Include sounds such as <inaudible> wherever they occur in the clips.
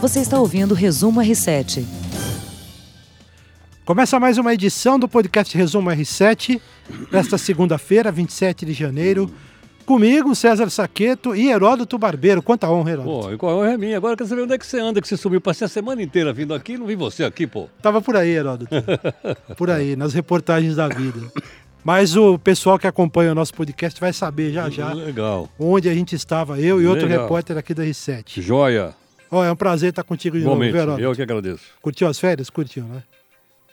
Você está ouvindo o Resumo R7. Começa mais uma edição do podcast Resumo R7, nesta segunda-feira, 27 de janeiro. Comigo, César Saqueto e Heródoto Barbeiro. Quanta honra, Heródoto. Pô, qual honra é minha? Agora eu quero saber onde é que você anda, que você sumiu. Passei a semana inteira vindo aqui não vi você aqui, pô. Tava por aí, Heródoto. <laughs> por aí, nas reportagens da vida. Mas o pessoal que acompanha o nosso podcast vai saber já já Legal. onde a gente estava, eu e outro Legal. repórter aqui da R7. Joia. Ó, é um prazer estar contigo de Igualmente. novo, Heródoto. Eu que agradeço. Curtiu as férias? Curtiu, né?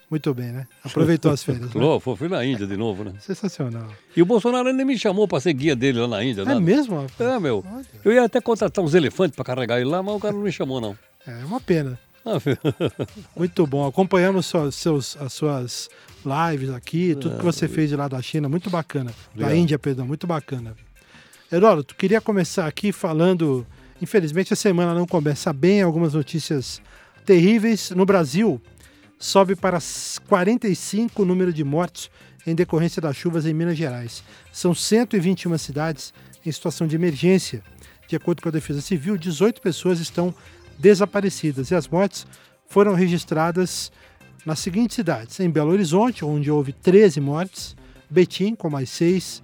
Muito bem, né? Aproveitou as férias. <laughs> né? Falou, foi- fui na Índia de novo, né? Sensacional. E o Bolsonaro ainda me chamou pra ser guia dele lá na Índia, É nada. mesmo? rapaz? É, meu. Eu ia até contratar uns elefantes pra carregar ele lá, mas o cara não me chamou, não. É uma pena. Ah. <laughs> Muito bom. Acompanhamos suas, seus, as suas lives aqui, tudo que você fez de lá da China, muito bacana. Da. Índia, perdão, muito bacana. Heródoto, queria começar aqui falando. Infelizmente a semana não começa bem, algumas notícias terríveis. No Brasil, sobe para 45 o número de mortos em decorrência das chuvas em Minas Gerais. São 121 cidades em situação de emergência. De acordo com a Defesa Civil, 18 pessoas estão desaparecidas e as mortes foram registradas nas seguintes cidades: em Belo Horizonte, onde houve 13 mortes, Betim, com mais 6,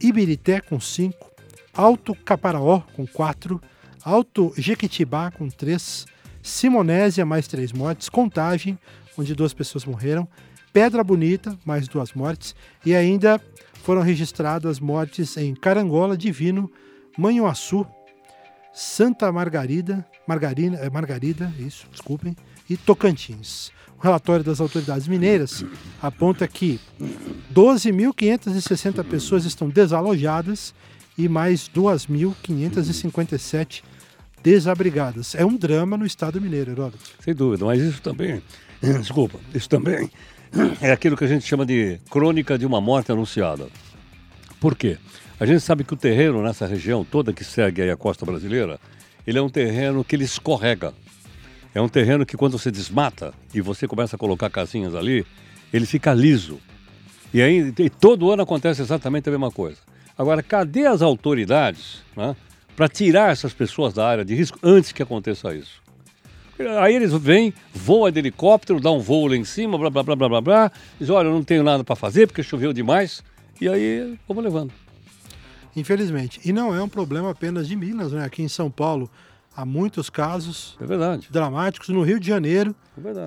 Ibirité, com 5, Alto Caparaó, com 4, Alto Jequitibá, com 3, Simonésia, mais 3 mortes, Contagem, onde duas pessoas morreram, Pedra Bonita, mais duas mortes, e ainda foram registradas mortes em Carangola, Divino, Manhuaçu, Santa Margarida, Margarina, é Margarida, isso, desculpem, e Tocantins. O relatório das autoridades mineiras aponta que 12.560 pessoas estão desalojadas e mais 2.557 desabrigadas. É um drama no estado mineiro, Heródoto. Sem dúvida, mas isso também. <clears throat> Desculpa, isso também <clears throat> é aquilo que a gente chama de crônica de uma morte anunciada. Por quê? A gente sabe que o terreno nessa região toda que segue a costa brasileira, ele é um terreno que ele escorrega. É um terreno que quando você desmata e você começa a colocar casinhas ali, ele fica liso. E aí e todo ano acontece exatamente a mesma coisa. Agora, cadê as autoridades né, para tirar essas pessoas da área de risco antes que aconteça isso? Aí eles vêm, voam de helicóptero, dá um voo lá em cima, blá blá blá blá blá blá. Diz, olha, eu não tenho nada para fazer porque choveu demais. E aí, vamos levando. Infelizmente. E não é um problema apenas de Minas, né? Aqui em São Paulo há muitos casos É dramáticos. No Rio de Janeiro,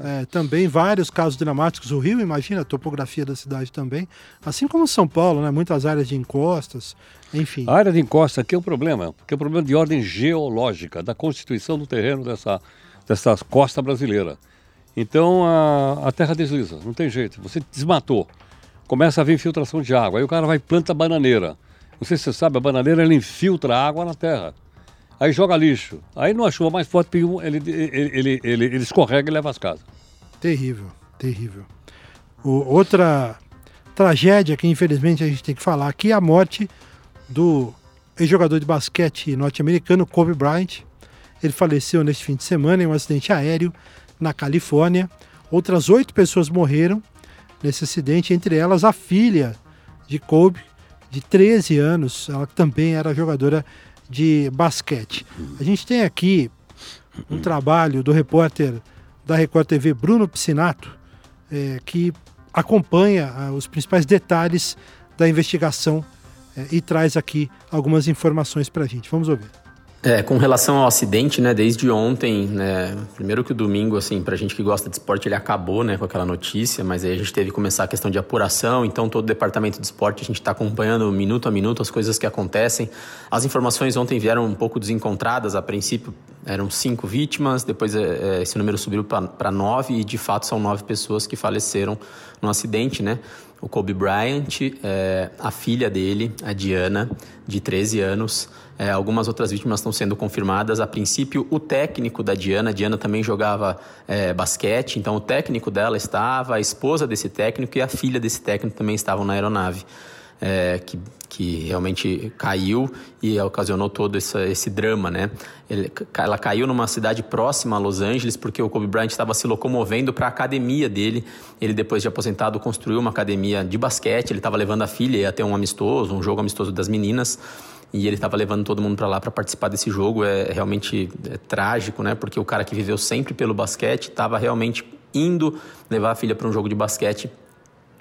é é, também vários casos dramáticos. O Rio, imagina a topografia da cidade também. Assim como São Paulo, né? Muitas áreas de encostas, enfim. A área de encosta aqui é um problema, porque é um problema de ordem geológica, da constituição do terreno dessa, dessa costa brasileira. Então a, a terra desliza, não tem jeito. Você desmatou, começa a haver infiltração de água, aí o cara vai e planta bananeira. Não sei se você sabe, a bananeira ela infiltra a água na terra. Aí joga lixo. Aí numa chuva mais forte, ele, ele, ele, ele, escorrega e leva as casas. Terrível, terrível. Outra tragédia que infelizmente a gente tem que falar aqui é a morte do ex-jogador de basquete norte-americano Kobe Bryant. Ele faleceu neste fim de semana em um acidente aéreo na Califórnia. Outras oito pessoas morreram nesse acidente, entre elas a filha de Kobe, de 13 anos, ela também era jogadora de basquete. A gente tem aqui um trabalho do repórter da Record TV, Bruno Piscinato, eh, que acompanha ah, os principais detalhes da investigação eh, e traz aqui algumas informações para a gente. Vamos ouvir. É, com relação ao acidente, né, desde ontem, né, primeiro que o domingo, assim, pra gente que gosta de esporte, ele acabou, né, com aquela notícia, mas aí a gente teve que começar a questão de apuração, então todo o departamento de esporte, a gente está acompanhando minuto a minuto as coisas que acontecem. As informações ontem vieram um pouco desencontradas, a princípio eram cinco vítimas, depois é, é, esse número subiu para nove e de fato são nove pessoas que faleceram no acidente, né, o Kobe Bryant, é, a filha dele, a Diana, de 13 anos. É, algumas outras vítimas estão sendo confirmadas. A princípio, o técnico da Diana, Diana também jogava é, basquete, então o técnico dela estava, a esposa desse técnico e a filha desse técnico também estavam na aeronave. É, que, que realmente caiu e ocasionou todo esse, drama, né? Ele, ela caiu numa cidade próxima a Los Angeles porque o Kobe Bryant estava se locomovendo para a academia dele. Ele, depois de aposentado, construiu uma academia de basquete. Ele estava levando a filha, ter um amistoso, um jogo amistoso das meninas. e ele estava levando todo mundo para lá para participar desse jogo. É, é realmente é trágico, né? Porque o cara que viveu sempre pelo basquete estava realmente indo levar a filha para um jogo de basquete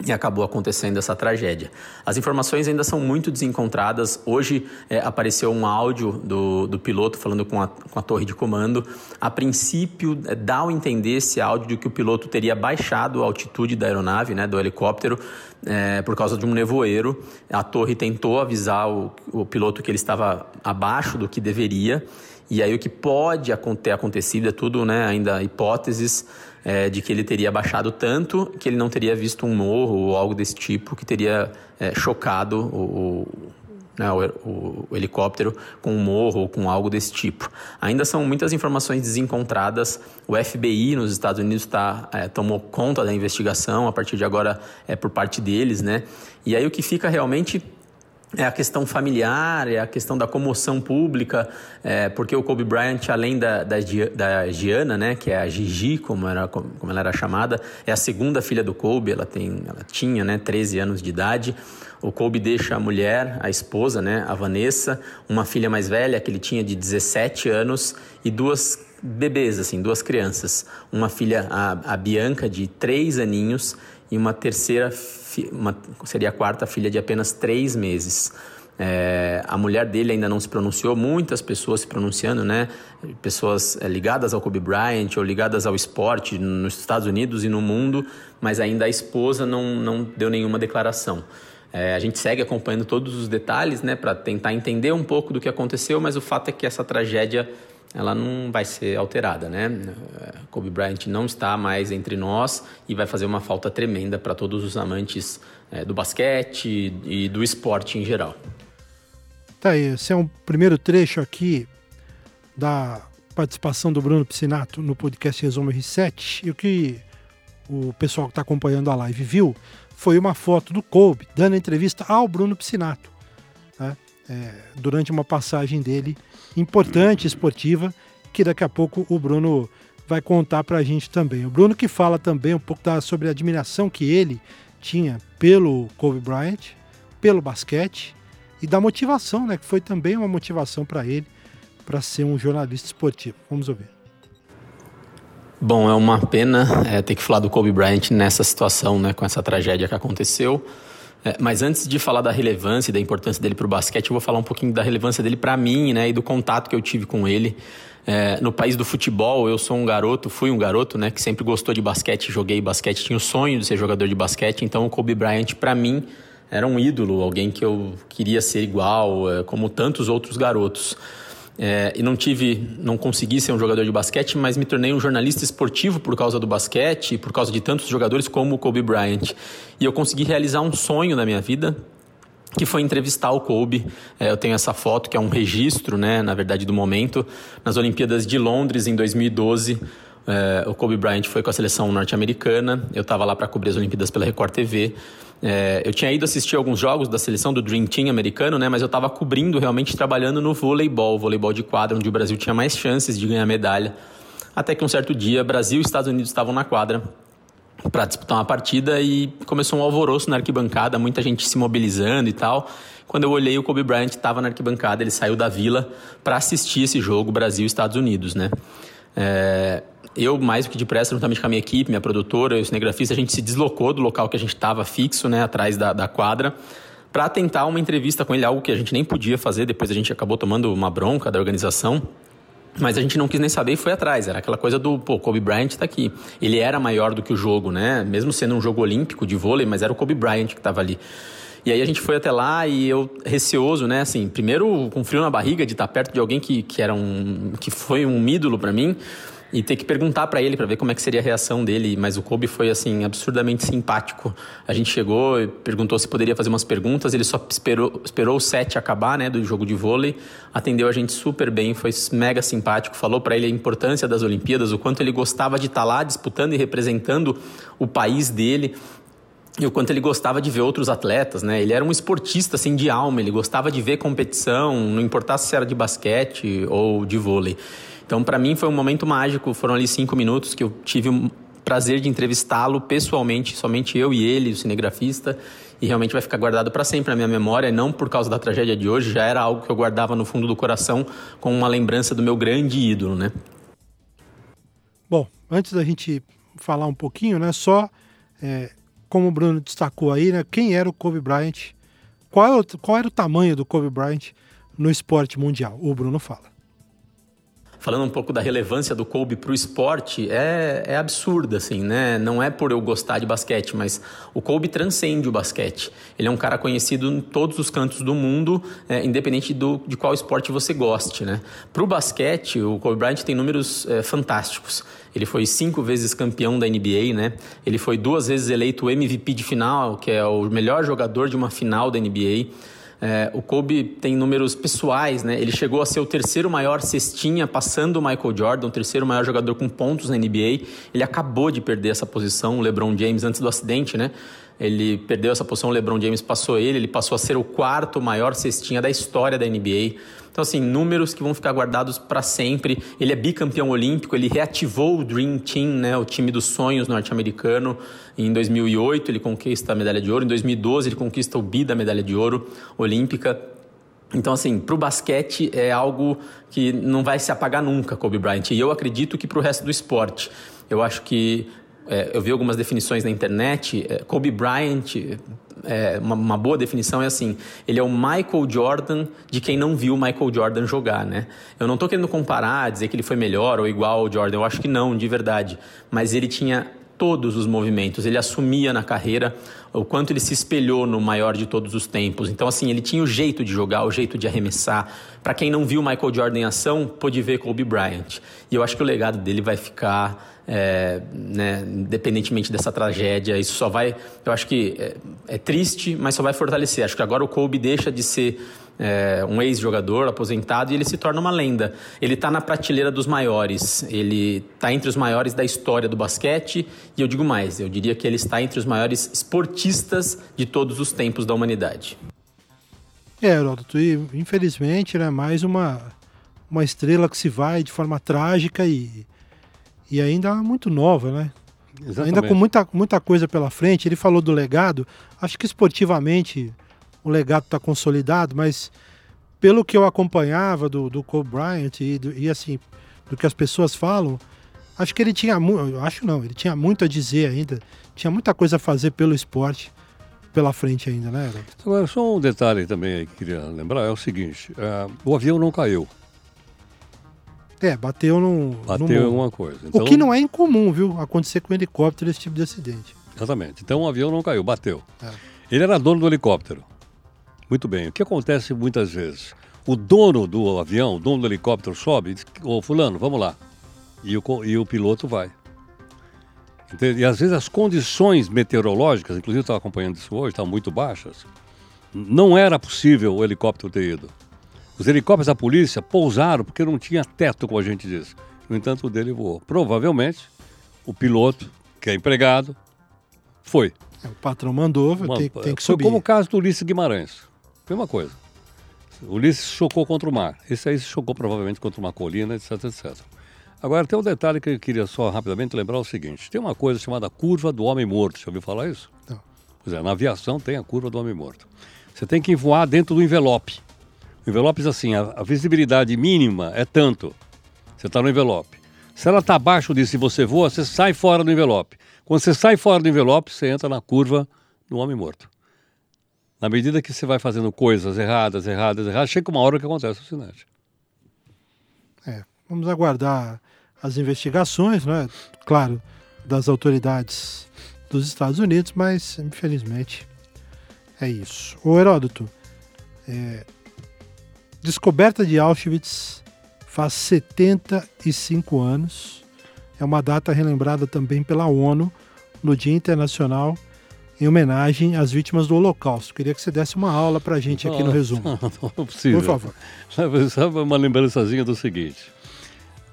e acabou acontecendo essa tragédia. As informações ainda são muito desencontradas. Hoje é, apareceu um áudio do, do piloto falando com a, com a torre de comando. A princípio, é, dá a entender esse áudio de que o piloto teria baixado a altitude da aeronave, né, do helicóptero, é, por causa de um nevoeiro. A torre tentou avisar o, o piloto que ele estava abaixo do que deveria. E aí o que pode ter acontecido é tudo né, ainda hipóteses é, de que ele teria baixado tanto que ele não teria visto um morro ou algo desse tipo que teria é, chocado o, o, né, o, o, helicóptero com um morro ou com algo desse tipo. Ainda são muitas informações desencontradas. O FBI nos Estados Unidos tá, é, tomou conta da investigação, a partir de agora é por parte deles, né? E aí o que fica realmente é a questão familiar, é a questão da comoção pública, é, porque o Kobe Bryant, além da, da, da, Gianna, né, que é a Gigi, como, era, como ela era chamada, é a segunda filha do Kobe, ela, tem, ela tinha né, 13 anos de idade. O Kobe deixa a mulher, a esposa, né, a Vanessa, uma filha mais velha, que ele tinha de 17 anos, e duas bebês, assim, duas crianças. Uma filha, a, a Bianca, de 3 aninhos, e uma terceira, uma, seria a quarta filha de apenas três meses. É, a mulher dele ainda não se pronunciou, muitas pessoas se pronunciando, né? Pessoas é, ligadas ao Kobe Bryant ou ligadas ao esporte nos Estados Unidos e no mundo, mas ainda a esposa não, não deu nenhuma declaração. É, a gente segue acompanhando todos os detalhes, né, para tentar entender um pouco do que aconteceu, mas o fato é que essa tragédia ela não vai ser alterada, né? Kobe Bryant não está mais entre nós e vai fazer uma falta tremenda para todos os amantes é, do basquete e do esporte em geral. Tá aí, esse é um primeiro trecho aqui da participação do Bruno Piscinato no podcast Resumo R7 e o que o pessoal que está acompanhando a live viu foi uma foto do Kobe dando entrevista ao Bruno Piscinato né? é, durante uma passagem dele importante, esportiva, que daqui a pouco o Bruno vai contar para a gente também. O Bruno que fala também um pouco da, sobre a admiração que ele tinha pelo Kobe Bryant, pelo basquete e da motivação, né, que foi também uma motivação para ele para ser um jornalista esportivo. Vamos ouvir. Bom, é uma pena é, ter que falar do Kobe Bryant nessa situação, né, com essa tragédia que aconteceu. É, mas antes de falar da relevância e da importância dele para o basquete, eu vou falar um pouquinho da relevância dele para mim, né, e do contato que eu tive com ele. É, no país do futebol, eu sou um garoto, fui um garoto, né, que sempre gostou de basquete, joguei basquete, tinha o sonho de ser jogador de basquete. Então, o Kobe Bryant, para mim, era um ídolo, alguém que eu queria ser igual, é, como tantos outros garotos. É, e não tive, não consegui ser um jogador de basquete, mas me tornei um jornalista esportivo por causa do basquete, por causa de tantos jogadores como o Kobe Bryant. E eu consegui realizar um sonho na minha vida, que foi entrevistar o Kobe. É, eu tenho essa foto que é um registro, né, na verdade, do momento nas Olimpíadas de Londres em 2012. É, o Kobe Bryant foi com a seleção norte-americana. Eu estava lá para cobrir as Olimpíadas pela Record TV. É, eu tinha ido assistir alguns jogos da seleção do Dream Team americano, né? Mas eu estava cobrindo, realmente trabalhando no voleibol, voleibol de quadra, onde o Brasil tinha mais chances de ganhar medalha. Até que um certo dia, Brasil e Estados Unidos estavam na quadra para disputar uma partida e começou um alvoroço na arquibancada, muita gente se mobilizando e tal. Quando eu olhei, o Kobe Bryant estava na arquibancada, ele saiu da vila para assistir esse jogo Brasil e Estados Unidos, né? É, eu, mais do que depressa, juntamente com a minha equipe, minha produtora, o cinegrafista, a gente se deslocou do local que a gente estava fixo, né, atrás da, da quadra, para tentar uma entrevista com ele, algo que a gente nem podia fazer. Depois a gente acabou tomando uma bronca da organização. Mas a gente não quis nem saber e foi atrás. Era aquela coisa do, pô, Kobe Bryant está aqui. Ele era maior do que o jogo, né? Mesmo sendo um jogo olímpico de vôlei, mas era o Kobe Bryant que estava ali. E aí a gente foi até lá e eu, receoso, né? Assim, primeiro com frio na barriga de estar perto de alguém que, que era um. que foi um ídolo para mim e ter que perguntar para ele para ver como é que seria a reação dele. Mas o Kobe foi assim absurdamente simpático. A gente chegou e perguntou se poderia fazer umas perguntas. Ele só esperou, esperou o set acabar, né, do jogo de vôlei. Atendeu a gente super bem, foi mega simpático. Falou para ele a importância das Olimpíadas, o quanto ele gostava de estar tá lá disputando e representando o país dele e o quanto ele gostava de ver outros atletas, né? Ele era um esportista assim de alma, ele gostava de ver competição, não importasse se era de basquete ou de vôlei. Então, para mim, foi um momento mágico. Foram ali cinco minutos que eu tive o prazer de entrevistá-lo pessoalmente, somente eu e ele, o cinegrafista. e realmente vai ficar guardado para sempre na minha memória, não por causa da tragédia de hoje, já era algo que eu guardava no fundo do coração como uma lembrança do meu grande ídolo, né? Bom, antes da gente falar um pouquinho, né, só é, como o Bruno destacou aí, né, quem era o Kobe Bryant, qual, qual era o tamanho do Kobe Bryant no esporte mundial? O Bruno fala falando um pouco da relevância do Kobe para o esporte, é, é absurda, assim, né? Não é por eu gostar de basquete, mas o Kobe transcende o basquete. Ele é um cara conhecido em todos os cantos do mundo, é, independente do, de qual esporte você goste, né? Para o basquete, o Kobe Bryant tem números é, fantásticos. Ele foi cinco vezes campeão da NBA, né? Ele foi duas vezes eleito MVP de final, que é o melhor jogador de uma final da NBA. É, o Kobe tem números pessoais, né? Ele chegou a ser o terceiro maior cestinha, passando o Michael Jordan, o terceiro maior jogador com pontos na NBA. Ele acabou de perder essa posição, o LeBron James, antes do acidente, né? Ele perdeu essa posição, o LeBron James passou ele, ele passou a ser o quarto maior cestinha da história da NBA. Então, assim, números que vão ficar guardados para sempre. Ele é bicampeão olímpico, ele reativou o Dream Team, né, o time dos sonhos norte-americano. Em 2008 ele conquista a medalha de ouro, em 2012 ele conquista o bi da medalha de ouro olímpica. Então, assim, para o basquete é algo que não vai se apagar nunca, Kobe Bryant. E eu acredito que para o resto do esporte. Eu acho que é, eu vi algumas definições na internet. É, Kobe Bryant é, uma, uma, boa definição é assim: ele é o Michael Jordan de quem não viu o Michael Jordan jogar, né? Eu não estou querendo comparar, dizer que ele foi melhor ou igual ao Jordan, eu acho que não, de verdade. Mas ele tinha todos os movimentos, ele assumia na carreira o quanto ele se espelhou no maior de todos os tempos. Então, assim, ele tinha o jeito de jogar, o jeito de arremessar. Para quem não viu Michael Jordan em ação, pôde ver Kobe Bryant. E eu acho que o legado dele vai ficar é, né, independentemente dessa tragédia. Isso só vai. Eu acho que é, é, triste, mas só vai fortalecer. Acho que agora o Kobe deixa de ser é, um ex-jogador aposentado e ele se torna uma lenda. Ele está na prateleira dos maiores. Ele está entre os maiores da história do basquete. E eu digo mais: eu diria que ele está entre os maiores esportistas de todos os tempos da humanidade. É, Heródoto, e infelizmente, né, mais uma, uma estrela que se vai de forma trágica e e ainda muito nova, né? Exatamente. Ainda com muita, muita coisa pela frente. Ele falou do legado. Acho que esportivamente o legado está consolidado, mas pelo que eu acompanhava do, do Kobe Bryant e, do, e assim, do que as pessoas falam, acho que ele tinha muito. Acho não, ele tinha muito a dizer ainda. Tinha muita coisa a fazer pelo esporte pela frente ainda, né? Agora, só um detalhe também que queria lembrar: é o seguinte: uh, o avião não caiu. É, bateu no. Bateu em alguma coisa. Então, o que não é incomum, viu? Acontecer com um helicóptero esse tipo de acidente. Exatamente. Então o avião não caiu, bateu. É. Ele era dono do helicóptero. Muito bem. O que acontece muitas vezes? O dono do avião, o dono do helicóptero sobe e diz: Ô, Fulano, vamos lá. E o, e o piloto vai. E às vezes as condições meteorológicas, inclusive eu estava acompanhando isso hoje, estavam muito baixas. Não era possível o helicóptero ter ido. Os helicópteros da polícia pousaram porque não tinha teto, como a gente diz. No entanto, o dele voou. Provavelmente, o piloto, que é empregado, foi. É, o patrão mandou, Uma, tem, tem que subir. Foi como o caso do Ulisses Guimarães. Mesma coisa. O Ulisses chocou contra o mar. Esse aí se chocou provavelmente contra uma colina, etc, etc. Agora, tem um detalhe que eu queria só rapidamente lembrar o seguinte. Tem uma coisa chamada curva do homem morto. Já ouviu falar isso? Não. Pois é, na aviação tem a curva do homem morto. Você tem que voar dentro do envelope. Envelopes assim, a, a visibilidade mínima é tanto. Você está no envelope. Se ela está abaixo disso e você voa, você sai fora do envelope. Quando você sai fora do envelope, você entra na curva do homem morto. Na medida que você vai fazendo coisas erradas, erradas, erradas, chega uma hora que acontece o acidente. É, vamos aguardar as investigações, né? Claro, das autoridades dos Estados Unidos, mas infelizmente é isso. O Heródoto, é, Descoberta de Auschwitz faz 75 anos. É uma data relembrada também pela ONU no Dia Internacional em homenagem às vítimas do Holocausto. Queria que você desse uma aula para a gente aqui no resumo. <laughs> Não, não é possível. Por favor. <laughs> Sabe uma lembrançazinha do seguinte.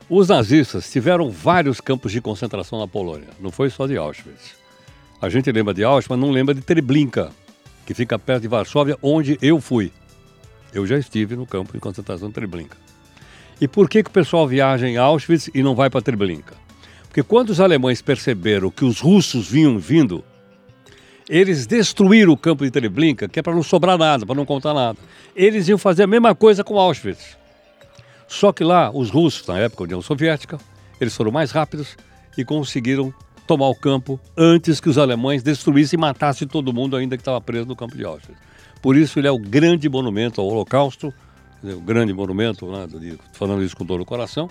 Os nazistas tiveram vários campos de concentração na Polônia. Não foi só de Auschwitz. A gente lembra de Auschwitz, mas não lembra de Treblinka, que fica perto de Varsóvia, onde eu fui. Eu já estive no campo de concentração de Treblinka. E por que, que o pessoal viaja em Auschwitz e não vai para Treblinka? Porque quando os alemães perceberam que os russos vinham vindo, Eles destruíram o campo de Treblinka, que é para não sobrar nada, para não contar nada. Eles iam fazer a mesma coisa com Auschwitz. Só que lá, os russos, na época da União Soviética, eles foram mais rápidos e conseguiram tomar o campo antes que os alemães destruíssem e matassem todo mundo ainda que estava preso no campo de Auschwitz. Por isso ele é o grande monumento ao Holocausto, o grande monumento, né, falando isso com dor no coração,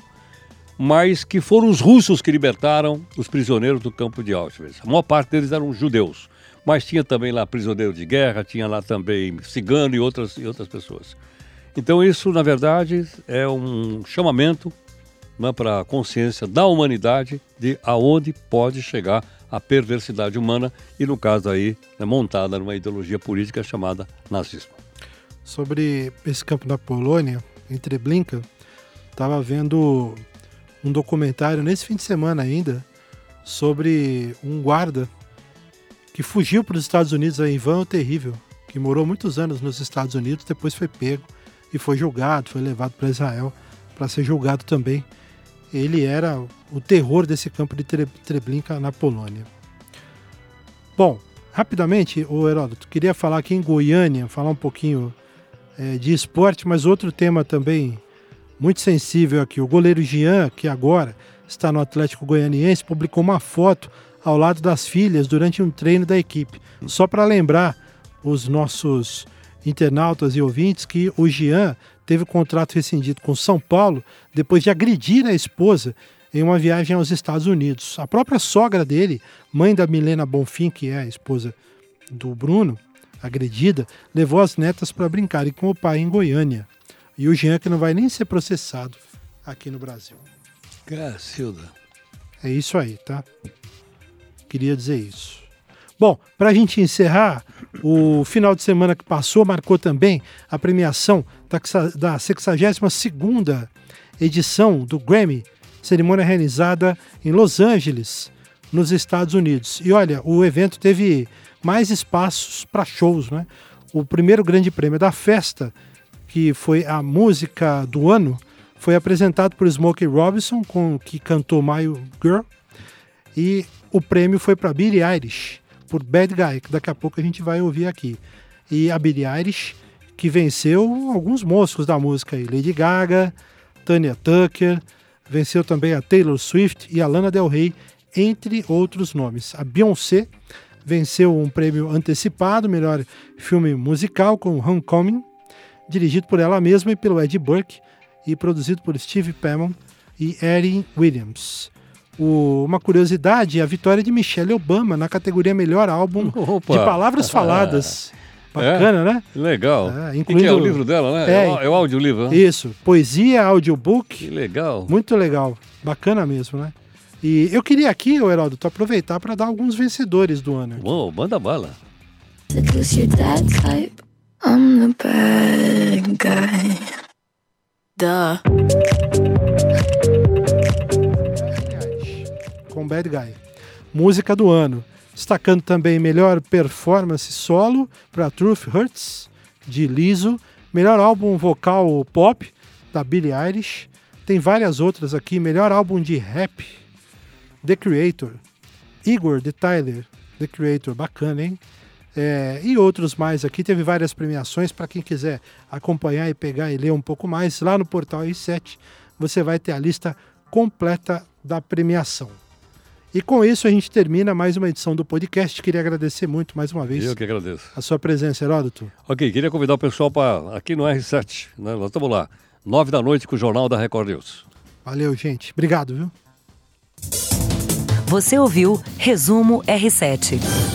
mas que foram os russos que libertaram os prisioneiros do campo de Auschwitz. A maior parte deles eram judeus, mas tinha também lá prisioneiro de guerra, tinha lá também cigano e outras, e outras pessoas. Então isso, na verdade, é um chamamento né, para a consciência da humanidade de aonde pode chegar a perversidade humana e, no caso aí, né, montada numa ideologia política chamada nazismo. Sobre esse campo da Polônia, em Treblinka, estava vendo um documentário nesse fim de semana ainda sobre um guarda que fugiu para os Estados Unidos, a Ivan o Terrível, que morou muitos anos nos Estados Unidos, depois foi pego e foi julgado, foi levado para Israel para ser julgado também. Ele era o terror desse campo de Treblinka na Polônia. Bom, rapidamente, o Heródoto, queria falar aqui em Goiânia, falar um pouquinho é, de esporte, mas outro tema também muito sensível aqui. O goleiro Jean, que agora está no Atlético Goianiense, publicou uma foto ao lado das filhas durante um treino da equipe. Só para lembrar os nossos internautas e ouvintes que o Jean teve o contrato rescindido com São Paulo depois de agredir a esposa em uma viagem aos Estados Unidos. A própria sogra dele, mãe da Milena Bonfim, que é a esposa do Bruno, agredida, levou as netas para brincarem com o pai em Goiânia. E o Jean que não vai nem ser processado aqui no Brasil. Cacilda. É isso aí, tá? Queria dizer isso. Bom, para a gente encerrar, o final de semana que passou marcou também a premiação da 62ª edição do Grammy, cerimônia realizada em Los Angeles, nos Estados Unidos. E olha, o evento teve mais espaços para shows, né? O primeiro grande prêmio da festa, que foi a música do ano, foi apresentado por Smokey Robinson, com que cantou My Girl, e o prêmio foi para Billie Eilish por Bad Guy, que daqui a pouco a gente vai ouvir aqui. E a Billie Eilish, que venceu alguns monstros da música aí, Lady Gaga, Tanya Tucker, venceu também a Taylor Swift e a Lana Del Rey, entre outros nomes. A Beyoncé venceu um prêmio antecipado, melhor filme musical, com Homecoming, dirigido por ela mesma e pelo Ed Burke, e produzido por Steve Pemmon e Erin Williams. O, uma curiosidade, a vitória de Michelle Obama na categoria Melhor Álbum Opa. de Palavras <laughs> Faladas. Bacana, é? né? Legal. É, incluindo... que, é o livro dela, né? É, é o audiolivro. Né? Isso. Poesia, audiobook. Que legal. Muito legal. Bacana mesmo, né? E eu queria aqui, o Heródoto, aproveitar para dar alguns vencedores do ano. Uou, manda bala. I'm the bad guy. Duh. Com Bad Guy. Música do ano. Destacando também melhor performance solo para Truth Hurts, de Liso. Melhor álbum vocal pop, da Billie Eilish. Tem várias outras aqui. Melhor álbum de rap, The Creator. Igor, The Tyler, The Creator. Bacana, hein? É, e outros mais aqui. Teve várias premiações para quem quiser acompanhar e pegar e ler um pouco mais. Lá no portal i7 você vai ter a lista completa da premiação. E com isso a gente termina mais uma edição do podcast. Queria agradecer muito mais uma vez. Eu que agradeço. A sua presença, Heródoto. Ok, queria convidar o pessoal para aqui no R7. Né? Nós estamos lá, nove da noite com o Jornal da Record News. Valeu, gente. Obrigado, viu? Você ouviu Resumo R7.